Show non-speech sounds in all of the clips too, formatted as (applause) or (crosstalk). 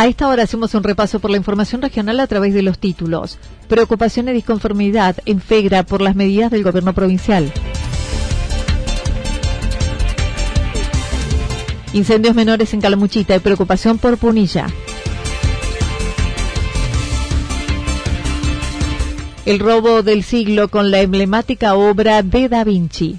A esta hora hacemos un repaso por la información regional a través de los títulos. Preocupación y disconformidad en FEGRA por las medidas del gobierno provincial. Incendios menores en Calamuchita y preocupación por Punilla. El robo del siglo con la emblemática obra de Da Vinci.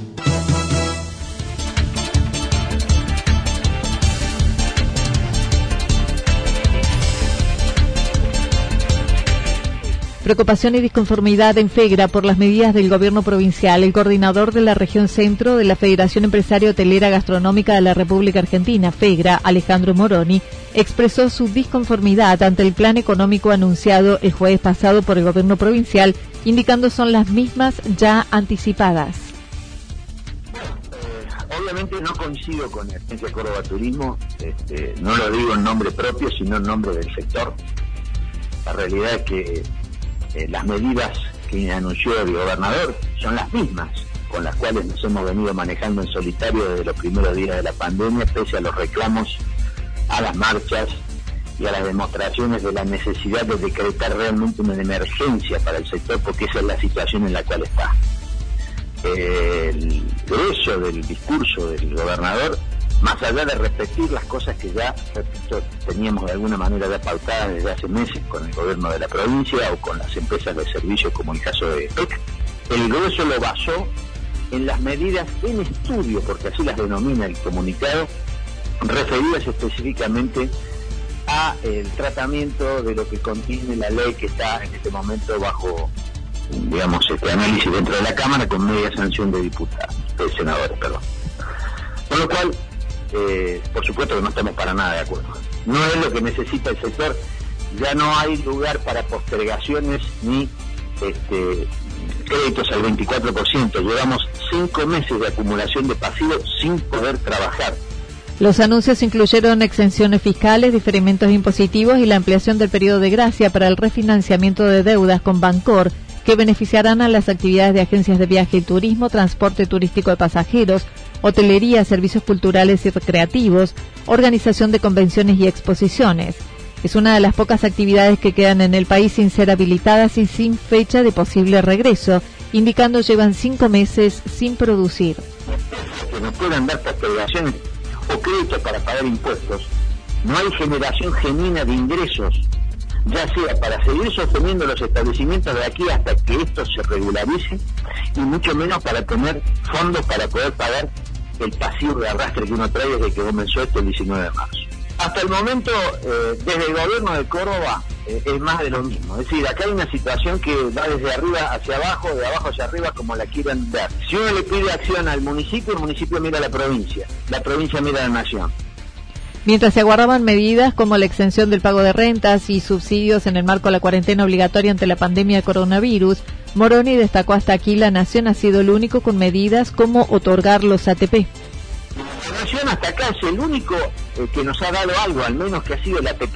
Preocupación y disconformidad en FEGRA por las medidas del gobierno provincial. El coordinador de la región centro de la Federación Empresaria Hotelera Gastronómica de la República Argentina, FEGRA, Alejandro Moroni, expresó su disconformidad ante el plan económico anunciado el jueves pasado por el gobierno provincial, indicando son las mismas ya anticipadas. Eh, obviamente no coincido con la Agencia Córdoba Turismo, este, no lo digo en nombre propio, sino en nombre del sector. La realidad es que eh, las medidas que anunció el gobernador son las mismas con las cuales nos hemos venido manejando en solitario desde los primeros días de la pandemia, pese a los reclamos, a las marchas y a las demostraciones de la necesidad de decretar realmente una emergencia para el sector, porque esa es la situación en la cual está. el grueso del discurso del gobernador más allá de repetir las cosas que ya, teníamos de alguna manera ya pautadas desde hace meses con el gobierno de la provincia o con las empresas de servicio como el caso de PEC, el grueso lo basó en las medidas en estudio, porque así las denomina el comunicado, referidas específicamente a el tratamiento de lo que contiene la ley que está en este momento bajo digamos este análisis dentro de la Cámara con media sanción de diputados, de senadores, perdón. Con lo cual, eh, por supuesto que no estamos para nada de acuerdo. No es lo que necesita el sector, ya no hay lugar para postergaciones ni este, créditos al 24%. Llevamos cinco meses de acumulación de pasivos sin poder trabajar. Los anuncios incluyeron exenciones fiscales, diferimentos impositivos y la ampliación del periodo de gracia para el refinanciamiento de deudas con Bancor, que beneficiarán a las actividades de agencias de viaje y turismo, transporte turístico de pasajeros, hotelería, servicios culturales y recreativos, organización de convenciones y exposiciones. Es una de las pocas actividades que quedan en el país sin ser habilitadas y sin fecha de posible regreso, indicando llevan cinco meses sin producir. Que no puedan dar postergaciones o créditos para pagar impuestos. No hay generación genuina de ingresos. ya sea para seguir sosteniendo los establecimientos de aquí hasta que esto se regularice y mucho menos para tener fondos para poder pagar el pasivo de arrastre que uno trae desde que comenzó esto el 19 de marzo. Hasta el momento, eh, desde el gobierno de Córdoba, eh, es más de lo mismo. Es decir, acá hay una situación que va desde arriba hacia abajo, de abajo hacia arriba, como la quieran ver. Si uno le pide acción al municipio, el municipio mira a la provincia, la provincia mira a la nación. Mientras se aguardaban medidas como la exención del pago de rentas y subsidios en el marco de la cuarentena obligatoria ante la pandemia de coronavirus, Moroni destacó hasta aquí la Nación ha sido el único con medidas como otorgar los ATP. La Nación hasta acá es el único eh, que nos ha dado algo, al menos que ha sido el ATP,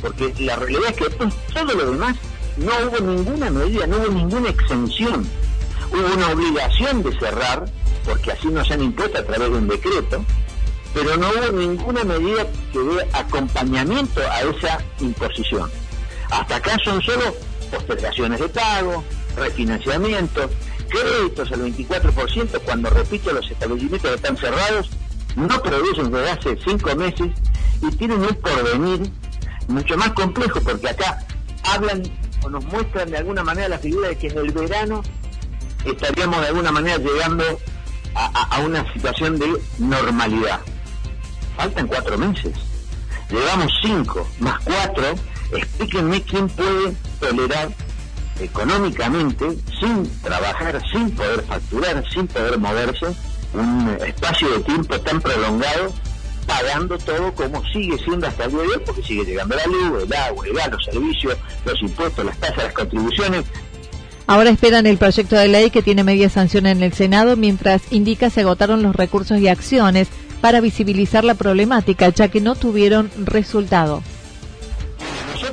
porque la realidad es que todo lo demás no hubo ninguna medida, no hubo ninguna exención. Hubo una obligación de cerrar, porque así nos han impuesto a través de un decreto, pero no hubo ninguna medida que dé acompañamiento a esa imposición. Hasta acá son solo postergaciones de pago, refinanciamiento, créditos al 24%, cuando repito, los establecimientos están cerrados no producen desde hace cinco meses y tienen un porvenir mucho más complejo, porque acá hablan o nos muestran de alguna manera la figura de que en el verano estaríamos de alguna manera llegando a una situación de normalidad faltan cuatro meses. Llevamos cinco, más cuatro. Explíquenme quién puede tolerar económicamente, sin trabajar, sin poder facturar, sin poder moverse, un espacio de tiempo tan prolongado, pagando todo como sigue siendo hasta el día de hoy, porque sigue llegando la luz, el agua, el gas, los servicios, los impuestos, las tasas, las contribuciones. Ahora esperan el proyecto de ley que tiene media sanción en el Senado, mientras indica se agotaron los recursos y acciones para visibilizar la problemática, ya que no tuvieron resultado.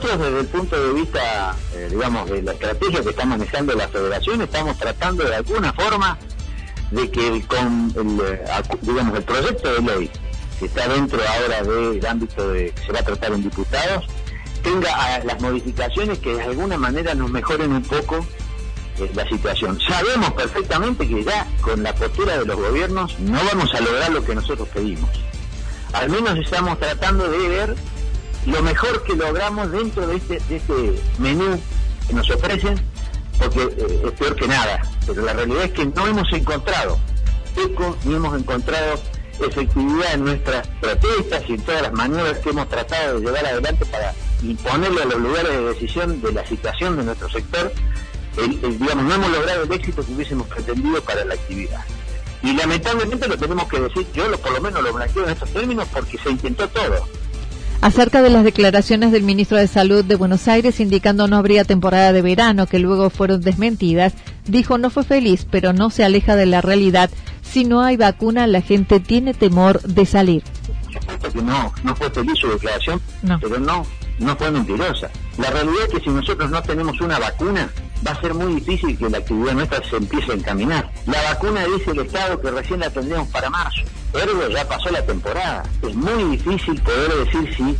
Nosotros desde el punto de vista, eh, digamos, de la estrategia que está manejando la federación, estamos tratando de alguna forma de que con el, eh, digamos, el proyecto de ley que está dentro ahora del ámbito de que se va a tratar en diputados, tenga ah, las modificaciones que de alguna manera nos mejoren un poco la situación. Sabemos perfectamente que ya con la postura de los gobiernos no vamos a lograr lo que nosotros pedimos. Al menos estamos tratando de ver lo mejor que logramos dentro de este, este menú que nos ofrecen, porque eh, es peor que nada. Pero la realidad es que no hemos encontrado eco ni hemos encontrado efectividad en nuestras protestas y en todas las maniobras que hemos tratado de llevar adelante para imponerle a los lugares de decisión de la situación de nuestro sector digamos, no hemos logrado el éxito que hubiésemos pretendido para la actividad. Y lamentablemente lo tenemos que decir, yo lo, por lo menos lo blanqueo en estos términos porque se intentó todo. Acerca de las declaraciones del ministro de Salud de Buenos Aires indicando no habría temporada de verano, que luego fueron desmentidas, dijo no fue feliz, pero no se aleja de la realidad. Si no hay vacuna, la gente tiene temor de salir. no, no fue feliz su declaración, pero no, no fue mentirosa. La realidad es que si nosotros no tenemos una vacuna, va a ser muy difícil que la actividad nuestra se empiece a encaminar. La vacuna dice el Estado que recién la tendríamos para marzo, pero ya pasó la temporada. Es muy difícil poder decir si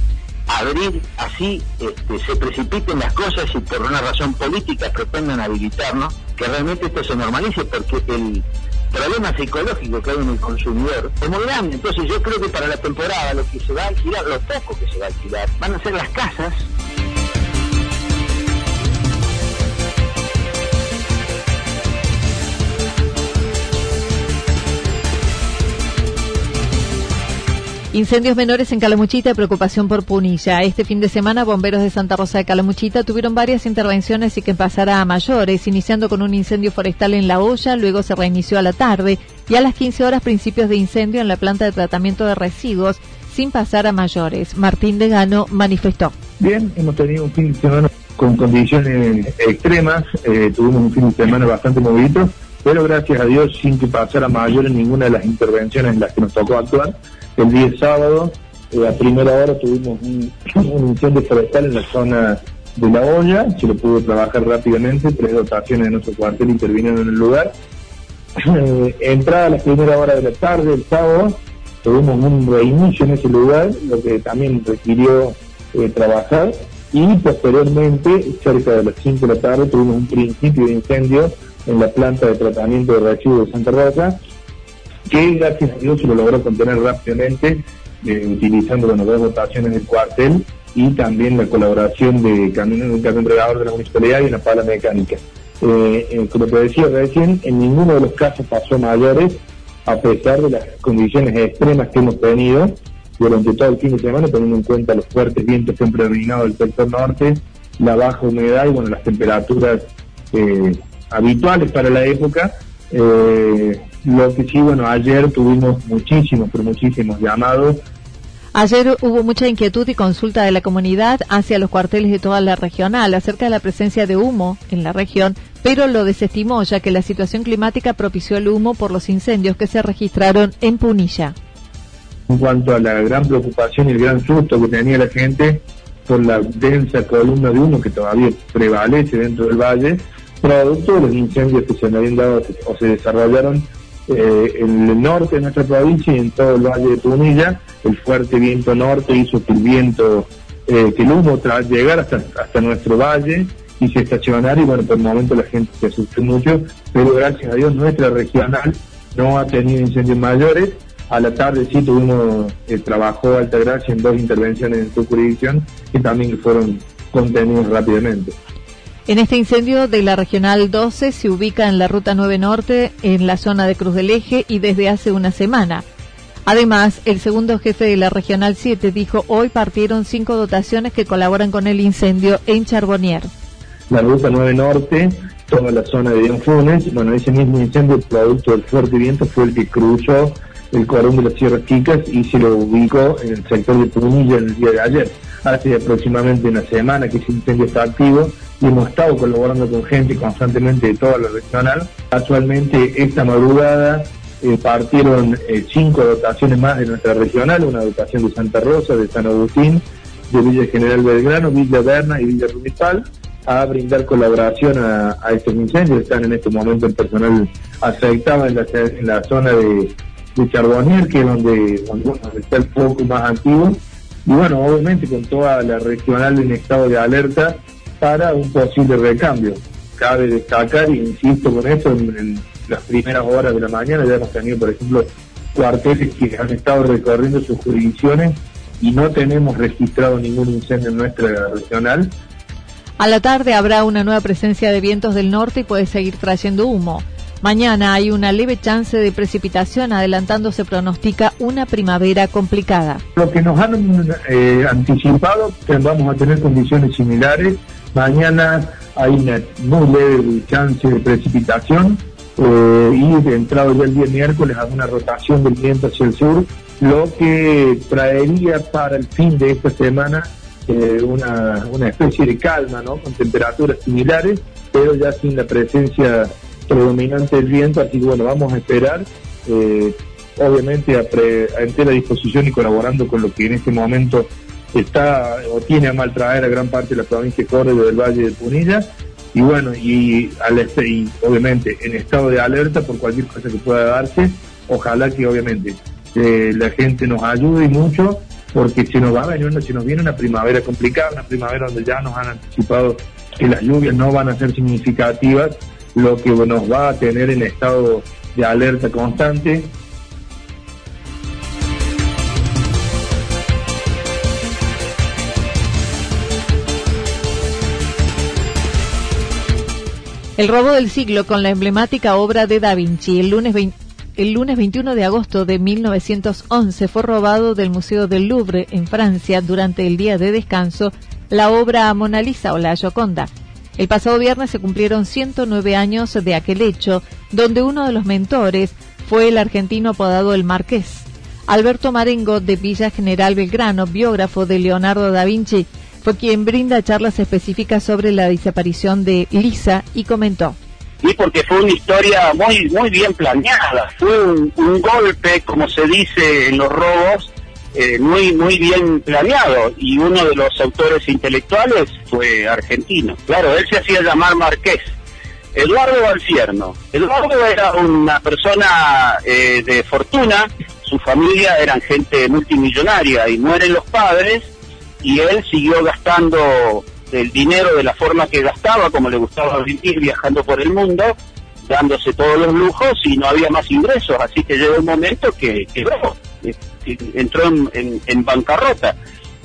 abrir así este, se precipiten las cosas y por una razón política pretendan habilitarnos, que realmente esto se normalice porque el problema psicológico que hay en el consumidor es muy grande. Entonces yo creo que para la temporada lo que se va a alquilar, lo poco que se va a alquilar, van a ser las casas Incendios menores en Calamuchita, preocupación por Punilla. Este fin de semana, bomberos de Santa Rosa de Calamuchita tuvieron varias intervenciones y que pasará a mayores, iniciando con un incendio forestal en La Olla, luego se reinició a la tarde y a las 15 horas principios de incendio en la planta de tratamiento de residuos, sin pasar a mayores. Martín de Gano manifestó. Bien, hemos tenido un fin de semana con condiciones extremas, eh, tuvimos un fin de semana bastante movido, pero gracias a Dios sin que pasara a mayores ninguna de las intervenciones en las que nos tocó actuar el día sábado, eh, a primera hora tuvimos un, (clears throat) incendio forestal en la zona de la olla, se lo pudo trabajar rápidamente, tres dotaciones de nuestro cuartel intervinieron en el lugar. Eh, entrada a la primera hora de la tarde, el sábado, tuvimos un reinicio en ese lugar, lo que también requirió eh, trabajar, y posteriormente, cerca de las 5 de la tarde, tuvimos un principio de incendio en la planta de tratamiento de residuos de Santa Rosa, que gracias a Dios se lo logró contener rápidamente, eh, utilizando las dos votaciones del cuartel y también la colaboración de camión regador de la municipalidad y una pala mecánica. Eh, eh, como te decía recién, en ninguno de los casos pasó mayores, a pesar de las condiciones extremas que hemos tenido durante todo el fin de semana, teniendo en cuenta los fuertes vientos que han predominado del sector norte, la baja humedad y bueno, las temperaturas eh, habituales para la época. Lo que sí, bueno, ayer tuvimos muchísimos, pero muchísimos llamados Ayer hubo mucha inquietud y consulta de la comunidad hacia los cuarteles de toda la regional acerca de la presencia de humo en la región, pero lo desestimó ya que la situación climática propició el humo por los incendios que se registraron en Punilla. En cuanto a la gran preocupación y el gran susto que tenía la gente por la densa columna de humo que todavía prevalece dentro del valle, producto de los incendios que se habían dado o se desarrollaron eh, en el norte de nuestra provincia y en todo el valle de Punilla, el fuerte viento norte hizo que el viento, eh, que el humo tras llegar hasta, hasta nuestro valle y se estacionara y bueno, por el momento la gente se asustó mucho, pero gracias a Dios nuestra regional no ha tenido incendios mayores. A la tarde sí tuvimos, eh, trabajó Altagracia en dos intervenciones en su jurisdicción que también fueron contenidos rápidamente. En este incendio de la Regional 12 se ubica en la Ruta 9 Norte, en la zona de Cruz del Eje y desde hace una semana. Además, el segundo jefe de la Regional 7 dijo hoy partieron cinco dotaciones que colaboran con el incendio en Charbonnier. La ruta 9 Norte, toda la zona de Funes, bueno, ese mismo incendio, producto del fuerte viento, fue el que cruzó el corón de las Sierras Chicas y se lo ubicó en el sector de Punilla el día de ayer. Hace aproximadamente una semana que ese incendio está activo y hemos estado colaborando con gente constantemente de toda la regional. Actualmente, esta madrugada eh, partieron eh, cinco dotaciones más de nuestra regional, una dotación de Santa Rosa, de San Agustín, de Villa General Belgrano, Villa Berna y Villa Municipal a brindar colaboración a, estos incendios. Están en este momento el personal afectado en la, zona de, de Charbonnier, que es donde, está el foco más antiguo. Y bueno, obviamente con toda la regional en estado de alerta para un posible recambio. Cabe destacar, y insisto con esto, en las primeras horas de la mañana ya hemos tenido, por ejemplo, cuarteles que han estado recorriendo sus jurisdicciones y no tenemos registrado ningún incendio en nuestra regional. A la tarde habrá una nueva presencia de vientos del norte y puede seguir trayendo humo. Mañana hay una leve chance de precipitación, adelantando se pronostica una primavera complicada. Lo que nos han eh, anticipado, que vamos a tener condiciones similares. Mañana hay una muy leve chance de precipitación, eh, y entrado ya el día miércoles a una rotación del viento hacia el sur, lo que traería para el fin de esta semana eh, una, una especie de calma, ¿no? Con temperaturas similares, pero ya sin la presencia predominante del viento, así que bueno, vamos a esperar, eh, obviamente a, a entera disposición y colaborando con lo que en este momento está o tiene a mal traer a gran parte de la provincia de Córdoba del Valle de Punilla, y bueno, y, al este, y obviamente en estado de alerta por cualquier cosa que pueda darse, ojalá que obviamente eh, la gente nos ayude mucho, porque se nos va a venir, se nos viene una primavera complicada, una primavera donde ya nos han anticipado que las lluvias no van a ser significativas, lo que nos va a tener en estado de alerta constante El robo del siglo con la emblemática obra de Da Vinci. El lunes, el lunes 21 de agosto de 1911 fue robado del Museo del Louvre en Francia durante el día de descanso la obra Mona Lisa o la Gioconda. El pasado viernes se cumplieron 109 años de aquel hecho, donde uno de los mentores fue el argentino apodado El Marqués. Alberto Marengo de Villa General Belgrano, biógrafo de Leonardo da Vinci, fue quien brinda charlas específicas sobre la desaparición de Lisa y comentó. Y porque fue una historia muy muy bien planeada, fue un, golpe, como se dice en los robos, eh, muy muy bien planeado y uno de los autores intelectuales fue argentino. Claro, él se hacía llamar Marqués. Eduardo Valfierno. Eduardo era una persona eh, de fortuna, su familia eran gente multimillonaria y mueren los padres y él siguió gastando el dinero de la forma que gastaba, como le gustaba vivir viajando por el mundo, dándose todos los lujos y no había más ingresos, así que llegó un momento que quebró, entró en, bancarrota.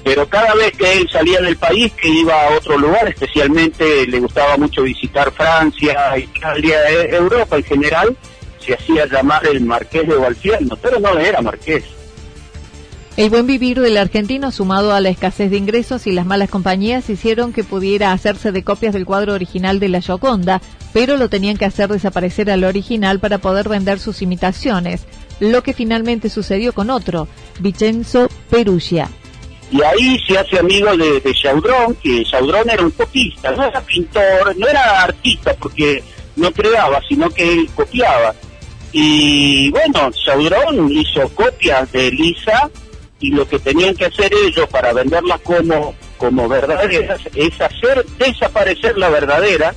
pero cada vez que él salía del país, que iba a otro lugar, especialmente le gustaba mucho visitar Francia, Italia, e, Europa en general, se hacía llamar el Marqués de Valfierno, pero no era Marqués. El buen vivir del argentino, sumado a la escasez de ingresos y las malas compañías, hicieron que pudiera hacerse de copias del cuadro original de la Gioconda, pero lo tenían que hacer desaparecer al original para poder vender sus imitaciones, lo que finalmente sucedió con otro, Vincenzo Perugia. Y ahí se hace amigo de, de que Chaudron era un copista, no era pintor, no era artista porque no creaba, sino que él copiaba. Y bueno, Chaudron hizo copias de Lisa y lo que tenían que hacer ellos para venderlas como, como verdaderas es hacer desaparecer la verdadera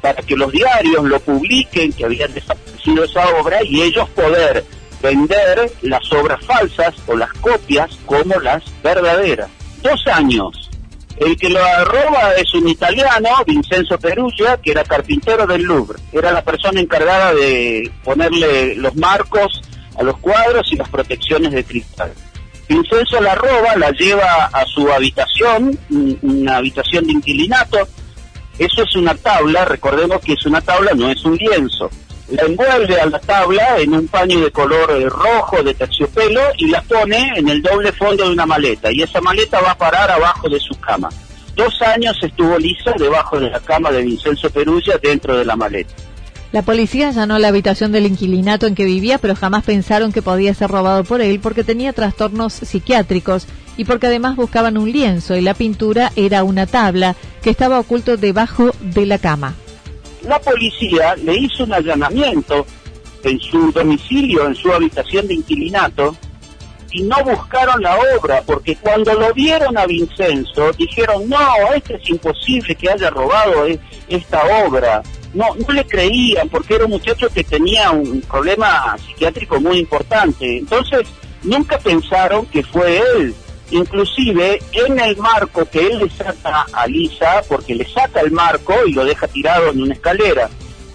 para que los diarios lo publiquen que habían desaparecido esa obra y ellos poder vender las obras falsas o las copias como las verdaderas. Dos años. El que lo arroba es un italiano, Vincenzo Perugia, que era carpintero del Louvre. Era la persona encargada de ponerle los marcos a los cuadros y las protecciones de cristal. Vincenzo la roba, la lleva a su habitación, una habitación de inquilinato. Eso es una tabla, recordemos que es una tabla, no es un lienzo la envuelve a la tabla en un paño de color eh, rojo de terciopelo y la pone en el doble fondo de una maleta y esa maleta va a parar abajo de su cama. Dos años estuvo lisa debajo de la cama de Vincenzo Perugia dentro de la maleta. La policía allanó la habitación del inquilinato en que vivía, pero jamás pensaron que podía ser robado por él porque tenía trastornos psiquiátricos y porque además buscaban un lienzo y la pintura era una tabla que estaba oculto debajo de la cama la policía le hizo un allanamiento en su domicilio, en su habitación de inquilinato, y no buscaron la obra, porque cuando lo vieron a Vincenzo, dijeron, no, este es imposible que haya robado e-, esta obra. No, no le creían, porque era un muchacho que tenía un problema psiquiátrico muy importante. Entonces, nunca pensaron que fue él inclusive en el marco que él le saca a Lisa, porque le saca el marco y lo deja tirado en una escalera,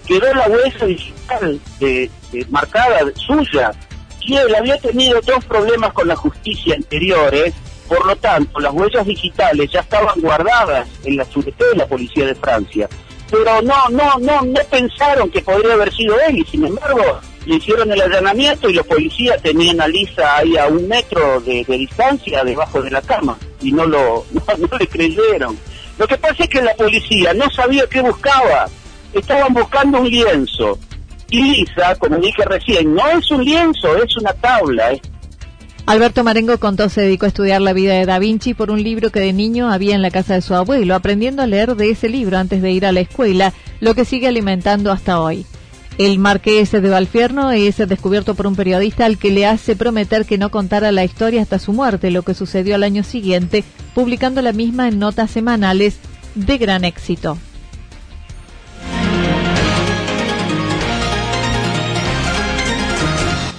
quedó la huella digital de, marcada suya, y él había tenido dos problemas con la justicia anteriores, por lo tanto las huellas digitales ya estaban guardadas en la seguridad de la policía de Francia, pero no, no, no, no pensaron que podría haber sido él, y sin embargo le hicieron el allanamiento y los policías tenían a Lisa ahí a un metro de, distancia debajo de la cama y no lo (laughs) no, le creyeron. Lo que pasa es que la policía no sabía qué buscaba, estaban buscando un lienzo. Y Lisa, como dije recién, no es un lienzo, es una tabla. Alberto Marengo contó se dedicó a estudiar la vida de Da Vinci por un libro que de niño había en la casa de su abuelo, aprendiendo a leer de ese libro antes de ir a la escuela, lo que sigue alimentando hasta hoy. El marqués de Valfierno es descubierto por un periodista al que le hace prometer que no contara la historia hasta su muerte, lo que sucedió al año siguiente, publicando la misma en notas semanales de gran éxito.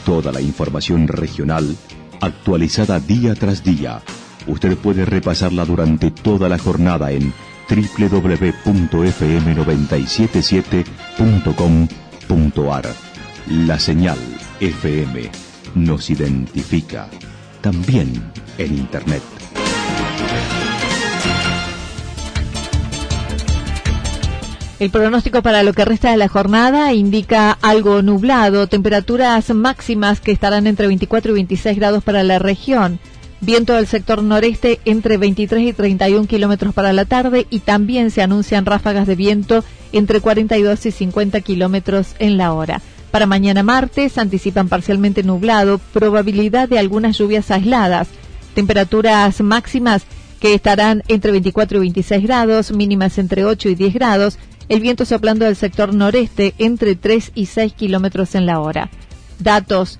Toda la información regional actualizada día tras día. Usted puede repasarla durante toda la jornada en www.fm977.com la señal FM nos identifica también en Internet. El pronóstico para lo que resta de la jornada indica algo nublado, temperaturas máximas que estarán entre 24 y 26 grados para la región. Viento del sector noreste entre 23 y 31 kilómetros para la tarde y también se anuncian ráfagas de viento entre 42 y 50 kilómetros en la hora. Para mañana martes anticipan parcialmente nublado, probabilidad de algunas lluvias aisladas, temperaturas máximas que estarán entre 24 y 26 grados, mínimas entre 8 y 10 grados, el viento soplando del sector noreste entre 3 y 6 kilómetros en la hora. Datos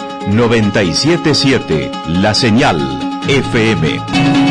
977 La Señal FM.